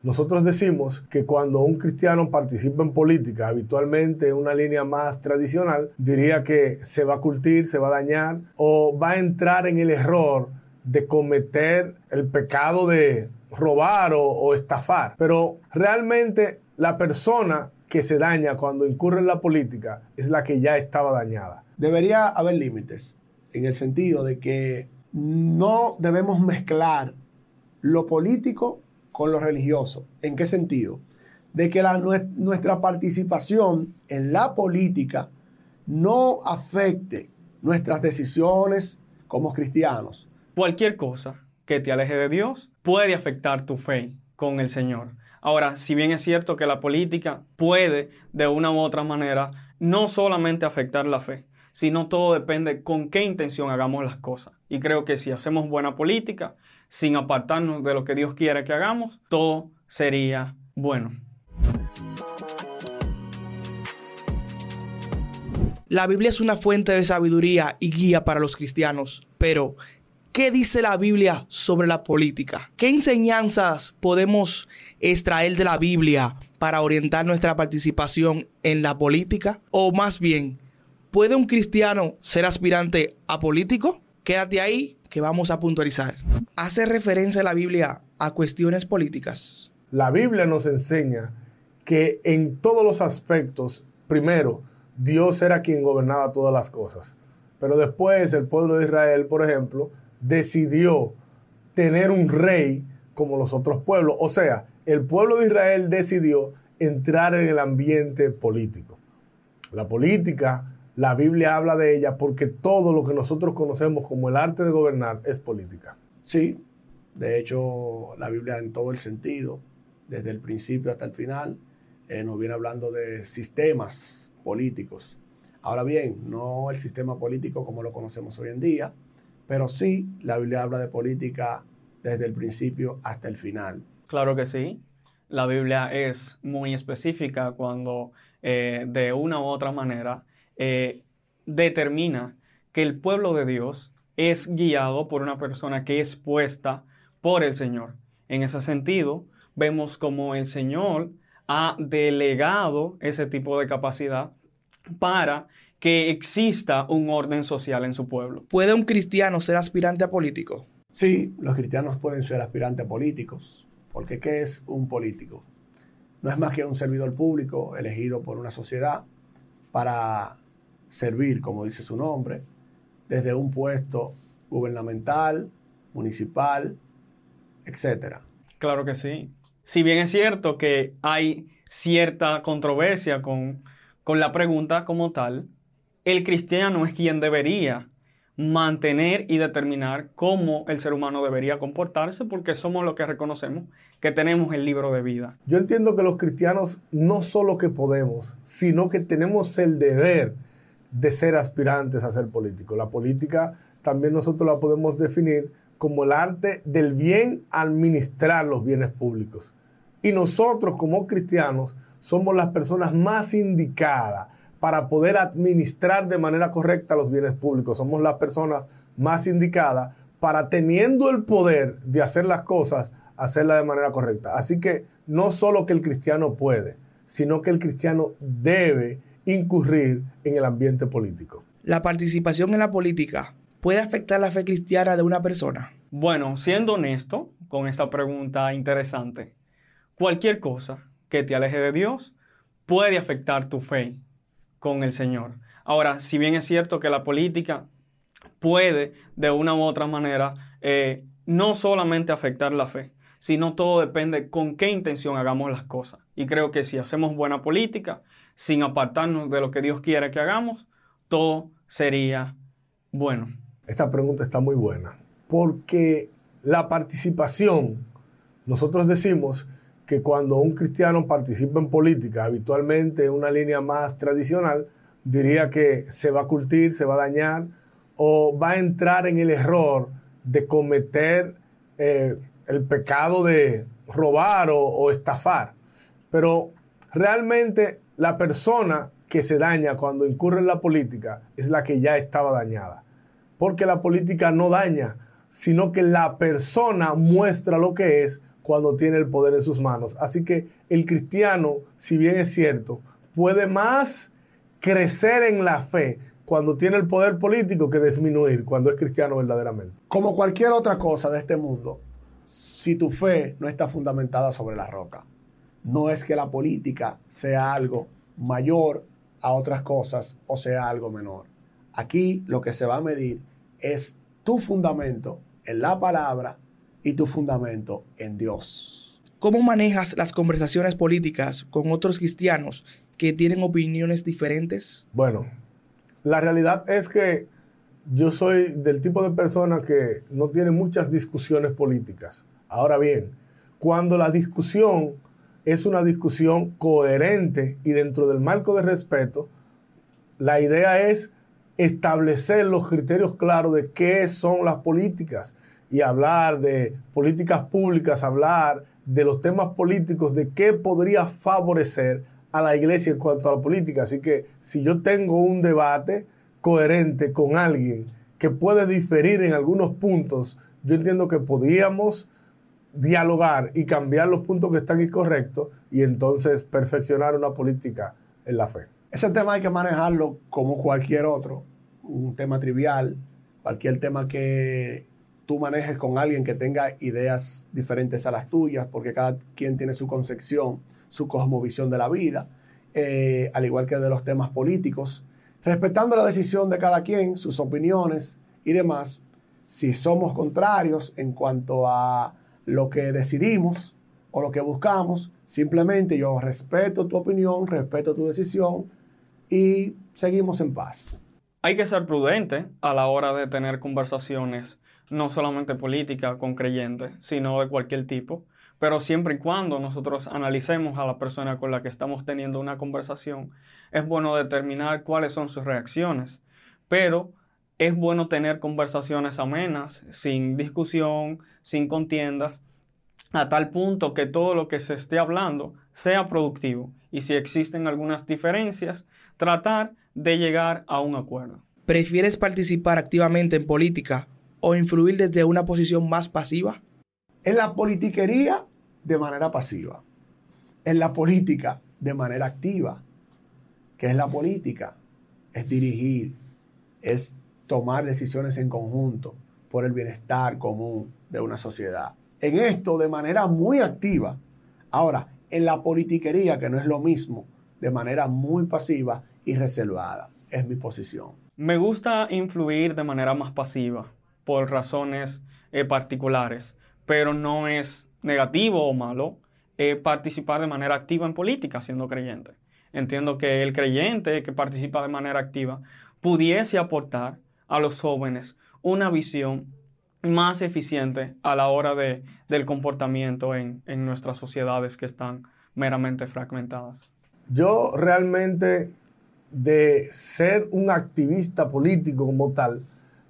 Nosotros decimos que cuando un cristiano participa en política, habitualmente en una línea más tradicional, diría que se va a curtir, se va a dañar o va a entrar en el error de cometer el pecado de robar o, estafar. Pero realmente la persona que se daña cuando incurre en la política es la que ya estaba dañada. Debería haber límites en el sentido de que no debemos mezclar lo político con lo religioso. ¿En qué sentido? De que nuestra participación en la política no afecte nuestras decisiones como cristianos. Cualquier cosa que te aleje de Dios puede afectar tu fe con el Señor. Ahora, si bien es cierto que la política puede de una u otra manera no solamente afectar la fe, sino todo depende con qué intención hagamos las cosas. Y creo que si hacemos buena política, sin apartarnos de lo que Dios quiere que hagamos, todo sería bueno. La Biblia es una fuente de sabiduría y guía para los cristianos, pero ¿qué dice la Biblia sobre la política? ¿Qué enseñanzas podemos extraer de la Biblia para orientar nuestra participación en la política? O más bien, ¿puede un cristiano ser aspirante a político? Quédate ahí que vamos a puntualizar. ¿Hace referencia la Biblia a cuestiones políticas? La Biblia nos enseña que en todos los aspectos, primero, Dios era quien gobernaba todas las cosas. Pero después el pueblo de Israel, por ejemplo, decidió tener un rey como los otros pueblos. O sea, el pueblo de Israel decidió entrar en el ambiente político. La política la Biblia habla de ella porque todo lo que nosotros conocemos como el arte de gobernar es política. Sí, de hecho la Biblia en todo el sentido, desde el principio hasta el final, eh, nos viene hablando de sistemas políticos. Ahora bien, no el sistema político como lo conocemos hoy en día, pero sí la Biblia habla de política desde el principio hasta el final. Claro que sí. La Biblia es muy específica cuando eh, de una u otra manera eh, determina que el pueblo de Dios es guiado por una persona que es puesta por el Señor. En ese sentido, vemos como el Señor ha delegado ese tipo de capacidad para que exista un orden social en su pueblo. ¿Puede un cristiano ser aspirante a político? Sí, los cristianos pueden ser aspirantes a políticos, porque ¿qué es un político? No es más que un servidor público elegido por una sociedad para servir, como dice su nombre, desde un puesto gubernamental, municipal, etc. Claro que sí. Si bien es cierto que hay cierta controversia con, con la pregunta como tal, el cristiano es quien debería mantener y determinar cómo el ser humano debería comportarse porque somos los que reconocemos que tenemos el libro de vida. Yo entiendo que los cristianos no solo que podemos, sino que tenemos el deber de ser aspirantes a ser políticos. La política también nosotros la podemos definir como el arte del bien administrar los bienes públicos. Y nosotros como cristianos somos las personas más indicadas para poder administrar de manera correcta los bienes públicos. Somos las personas más indicadas para teniendo el poder de hacer las cosas, hacerlas de manera correcta. Así que no solo que el cristiano puede, sino que el cristiano debe incurrir en el ambiente político. ¿La participación en la política puede afectar la fe cristiana de una persona? Bueno, siendo honesto con esta pregunta interesante, cualquier cosa que te aleje de Dios puede afectar tu fe con el Señor. Ahora, si bien es cierto que la política puede de una u otra manera eh, no solamente afectar la fe, sino todo depende con qué intención hagamos las cosas. Y creo que si hacemos buena política, sin apartarnos de lo que Dios quiere que hagamos, todo sería bueno. Esta pregunta está muy buena, porque la participación, nosotros decimos que cuando un cristiano participa en política, habitualmente en una línea más tradicional, diría que se va a curtir, se va a dañar o va a entrar en el error de cometer eh, el pecado de robar o estafar. Pero realmente la persona que se daña cuando incurre en la política es la que ya estaba dañada. Porque la política no daña, sino que la persona muestra lo que es cuando tiene el poder en sus manos. Así que el cristiano, si bien es cierto, puede más crecer en la fe cuando tiene el poder político que disminuir cuando es cristiano verdaderamente. Como cualquier otra cosa de este mundo, si tu fe no está fundamentada sobre la roca, no es que la política sea algo mayor a otras cosas o sea algo menor. Aquí lo que se va a medir es tu fundamento en la palabra y tu fundamento en Dios. ¿Cómo manejas las conversaciones políticas con otros cristianos que tienen opiniones diferentes? Bueno, la realidad es que yo soy del tipo de persona que no tiene muchas discusiones políticas. Ahora bien, cuando la discusión es una discusión coherente y dentro del marco de respeto, la idea es establecer los criterios claros de qué son las políticas y hablar de políticas públicas, hablar de los temas políticos, de qué podría favorecer a la iglesia en cuanto a la política. Así que si yo tengo un debate coherente con alguien que puede diferir en algunos puntos, yo entiendo que podríamos dialogar y cambiar los puntos que están incorrectos y entonces perfeccionar una política en la fe. Ese tema hay que manejarlo como cualquier otro, un tema trivial, cualquier tema que tú manejes con alguien que tenga ideas diferentes a las tuyas, porque cada quien tiene su concepción, su cosmovisión de la vida, eh, al igual que de los temas políticos, respetando la decisión de cada quien, sus opiniones y demás. Si somos contrarios en cuanto a lo que decidimos o lo que buscamos, simplemente yo respeto tu opinión, respeto tu decisión y seguimos en paz. Hay que ser prudente a la hora de tener conversaciones no solamente política con creyentes, sino de cualquier tipo, pero siempre y cuando nosotros analicemos a la persona con la que estamos teniendo una conversación, es bueno determinar cuáles son sus reacciones, pero es bueno tener conversaciones amenas, sin discusión, sin contiendas, a tal punto que todo lo que se esté hablando sea productivo y si existen algunas diferencias, tratar de llegar a un acuerdo. ¿Prefieres participar activamente en política o influir desde una posición más pasiva? En la politiquería, de manera pasiva. En la política, de manera activa. ¿Qué es la política? Es dirigir, es tomar decisiones en conjunto por el bienestar común de una sociedad. En esto, de manera muy activa. Ahora, en la politiquería, que no es lo mismo, de manera muy pasiva y reservada. Es mi posición. Me gusta influir de manera más pasiva por razones eh, particulares, pero no es negativo o malo eh, participar de manera activa en política siendo creyente. Entiendo que el creyente que participa de manera activa pudiese aportar a los jóvenes una visión más eficiente a la hora de, del comportamiento en, en nuestras sociedades que están meramente fragmentadas. Yo realmente de ser un activista político como tal,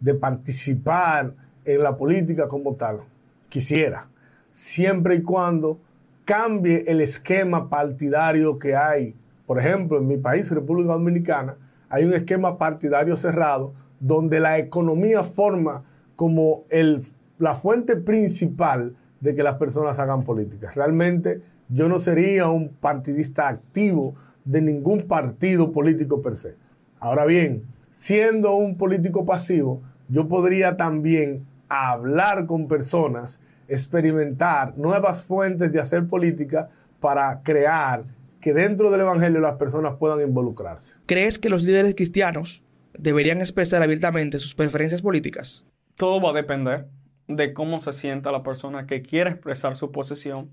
de participar en la política como tal. Quisiera, siempre y cuando cambie el esquema partidario que hay. Por ejemplo, en mi país, República Dominicana, hay un esquema partidario cerrado donde la economía forma como el, la fuente principal de que las personas hagan política. Realmente yo no sería un partidista activo de ningún partido político per se. Ahora bien, siendo un político pasivo, yo podría también hablar con personas, experimentar nuevas fuentes de hacer política para crear que dentro del Evangelio las personas puedan involucrarse. ¿Crees que los líderes cristianos deberían expresar abiertamente sus preferencias políticas? Todo va a depender de cómo se sienta la persona que quiere expresar su posición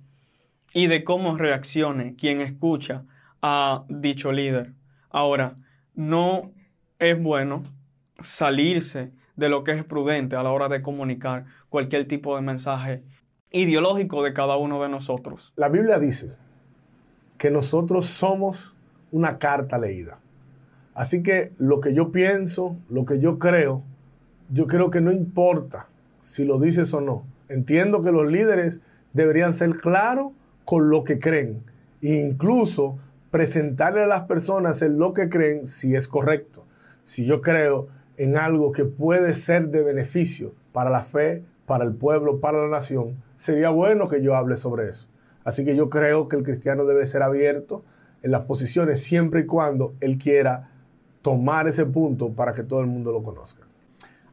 y de cómo reaccione quien escucha a dicho líder. Ahora, no es bueno salirse de lo que es prudente a la hora de comunicar cualquier tipo de mensaje ideológico de cada uno de nosotros. La Biblia dice que nosotros somos una carta leída. Así que lo que yo pienso, lo que yo creo, yo creo que no importa si lo dices o no. Entiendo que los líderes deberían ser claros con lo que creen e incluso presentarle a las personas en lo que creen si es correcto. Si yo creo en algo que puede ser de beneficio para la fe, para el pueblo, para la nación, sería bueno que yo hable sobre eso. Así que yo creo que el cristiano debe ser abierto en las posiciones siempre y cuando él quiera tomar ese punto para que todo el mundo lo conozca.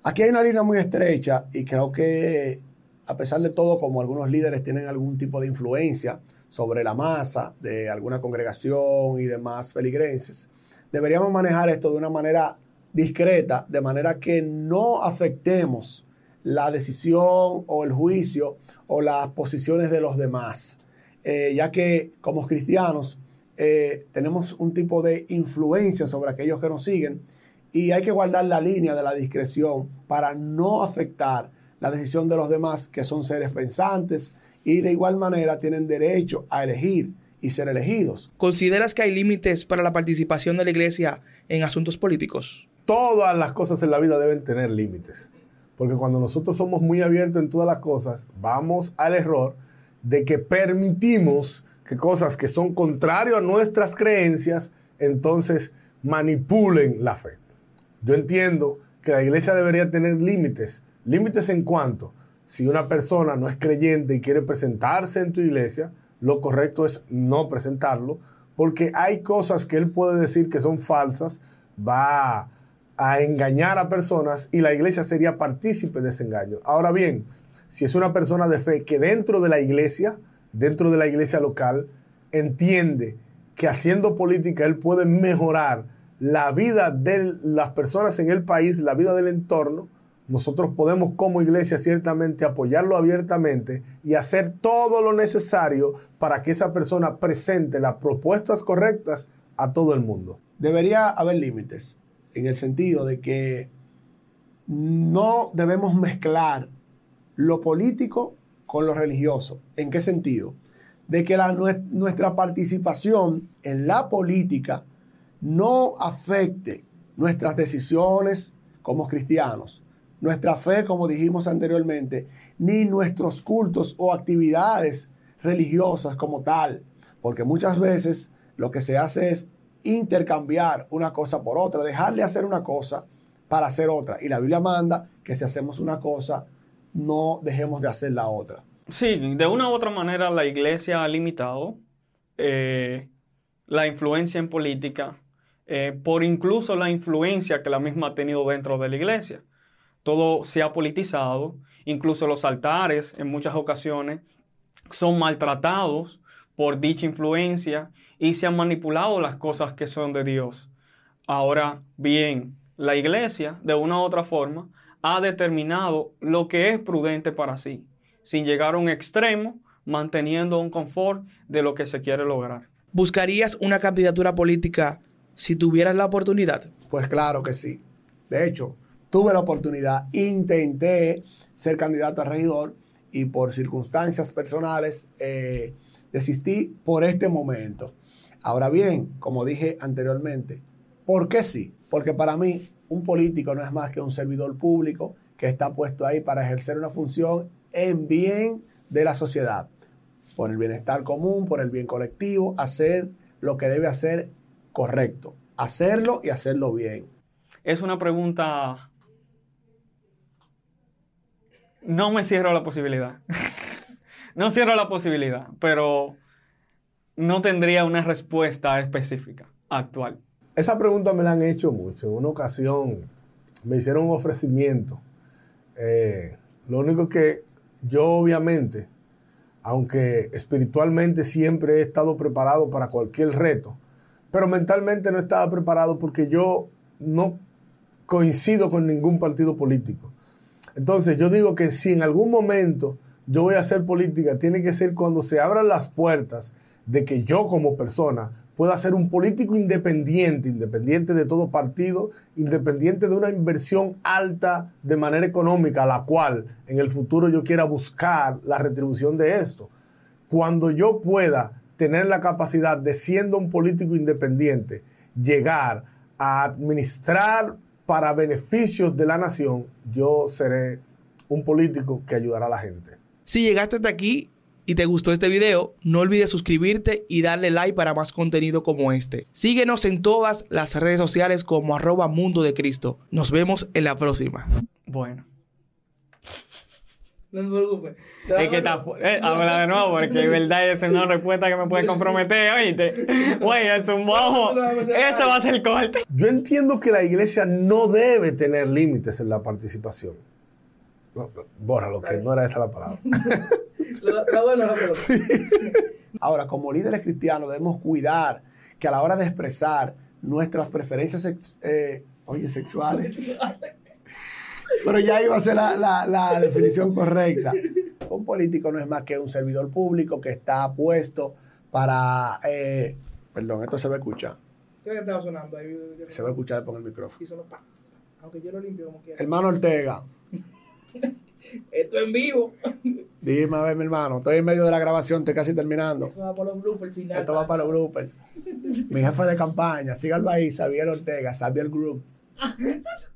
Aquí hay una línea muy estrecha y creo que a pesar de todo, como algunos líderes tienen algún tipo de influencia sobre la masa de alguna congregación y demás feligreses, deberíamos manejar esto de una manera discreta, de manera que no afectemos la decisión o el juicio o las posiciones de los demás, eh, ya que como cristianos eh, tenemos un tipo de influencia sobre aquellos que nos siguen y hay que guardar la línea de la discreción para no afectar la decisión de los demás que son seres pensantes y de igual manera tienen derecho a elegir y ser elegidos. ¿Consideras que hay límites para la participación de la iglesia en asuntos políticos? Todas las cosas en la vida deben tener límites. Porque cuando nosotros somos muy abiertos en todas las cosas, vamos al error de que permitimos que cosas que son contrarias a nuestras creencias, entonces manipulen la fe. Yo entiendo que la iglesia debería tener límites. Límites en cuanto, si una persona no es creyente y quiere presentarse en tu iglesia, lo correcto es no presentarlo, porque hay cosas que él puede decir que son falsas, va a engañar a personas y la iglesia sería partícipe de ese engaño. Ahora bien, si es una persona de fe que dentro de la iglesia, dentro de la iglesia local, entiende que haciendo política él puede mejorar la vida de las personas en el país, la vida del entorno, nosotros podemos como iglesia ciertamente apoyarlo abiertamente y hacer todo lo necesario para que esa persona presente las propuestas correctas a todo el mundo. Debería haber límites en el sentido de que no debemos mezclar lo político con lo religioso. ¿En qué sentido? De que nuestra participación en la política no afecte nuestras decisiones como cristianos nuestra fe, como dijimos anteriormente, ni nuestros cultos o actividades religiosas como tal, porque muchas veces lo que se hace es intercambiar una cosa por otra, dejarle hacer una cosa para hacer otra. Y la Biblia manda que si hacemos una cosa, no dejemos de hacer la otra. Sí, de una u otra manera la iglesia ha limitado eh, la influencia en política eh, por incluso la influencia que la misma ha tenido dentro de la iglesia todo se ha politizado, incluso los altares en muchas ocasiones son maltratados por dicha influencia y se han manipulado las cosas que son de Dios. Ahora bien, la iglesia, de una u otra forma, ha determinado lo que es prudente para sí, sin llegar a un extremo, manteniendo un confort de lo que se quiere lograr. ¿Buscarías una candidatura política si tuvieras la oportunidad? Pues claro que sí. De hecho, tuve la oportunidad, intenté ser candidato a regidor y por circunstancias personales eh, desistí por este momento. Ahora bien, como dije anteriormente, ¿por qué sí? Porque para mí un político no es más que un servidor público que está puesto ahí para ejercer una función en bien de la sociedad, por el bienestar común, por el bien colectivo, hacer lo que debe hacer correcto, hacerlo y hacerlo bien. Es una pregunta no me cierro la posibilidad. no cierro la posibilidad, pero no tendría una respuesta específica actual. Esa pregunta me la han hecho mucho. En una ocasión me hicieron un ofrecimiento. Eh, lo único que yo obviamente, aunque espiritualmente siempre he estado preparado para cualquier reto, pero mentalmente no estaba preparado porque yo no coincido con ningún partido político. Entonces yo digo que si en algún momento yo voy a hacer política, tiene que ser cuando se abran las puertas de que yo como persona pueda ser un político independiente, independiente de todo partido, independiente de una inversión alta de manera económica, la cual en el futuro yo quiera buscar la retribución de esto. Cuando yo pueda tener la capacidad de siendo un político independiente, llegar a administrar para beneficios de la nación, yo seré un político que ayudará a la gente. Si llegaste hasta aquí y te gustó este video, no olvides suscribirte y darle like para más contenido como este. Síguenos en todas las redes sociales como arroba mundo de Cristo. Nos vemos en la próxima. Bueno. No me preocupes. Es que está fu- eh, habla de nuevo, porque es verdad, esa es una respuesta que me puede comprometer, oíste. Güey, es un bojo. Eso va a ser corte. Yo entiendo que la iglesia no debe tener límites en la participación. No, no, bórralo, que no era esa la palabra. Está bueno, pero... Ahora, como líderes cristianos debemos cuidar que a la hora de expresar nuestras preferencias sex- eh, oye, sexuales, pero ya iba a ser la, la- la definición correcta. Un político no es más que un servidor público que está puesto para... eh, perdón, esto se va a escuchar. ¿Qué estaba sonando ahí? Se va a escuchar por el micrófono. Y sonó pa. Aunque yo lo limpio como quiera. Hermano Ortega, Esto en vivo. dime a ver, mi hermano, estoy en medio de la grabación, estoy casi terminando. Eso va por los bloopers final. Esto va para los bloopers. Mi jefe de campaña, síganlo ahí, Xavier Ortega, Xavier Group.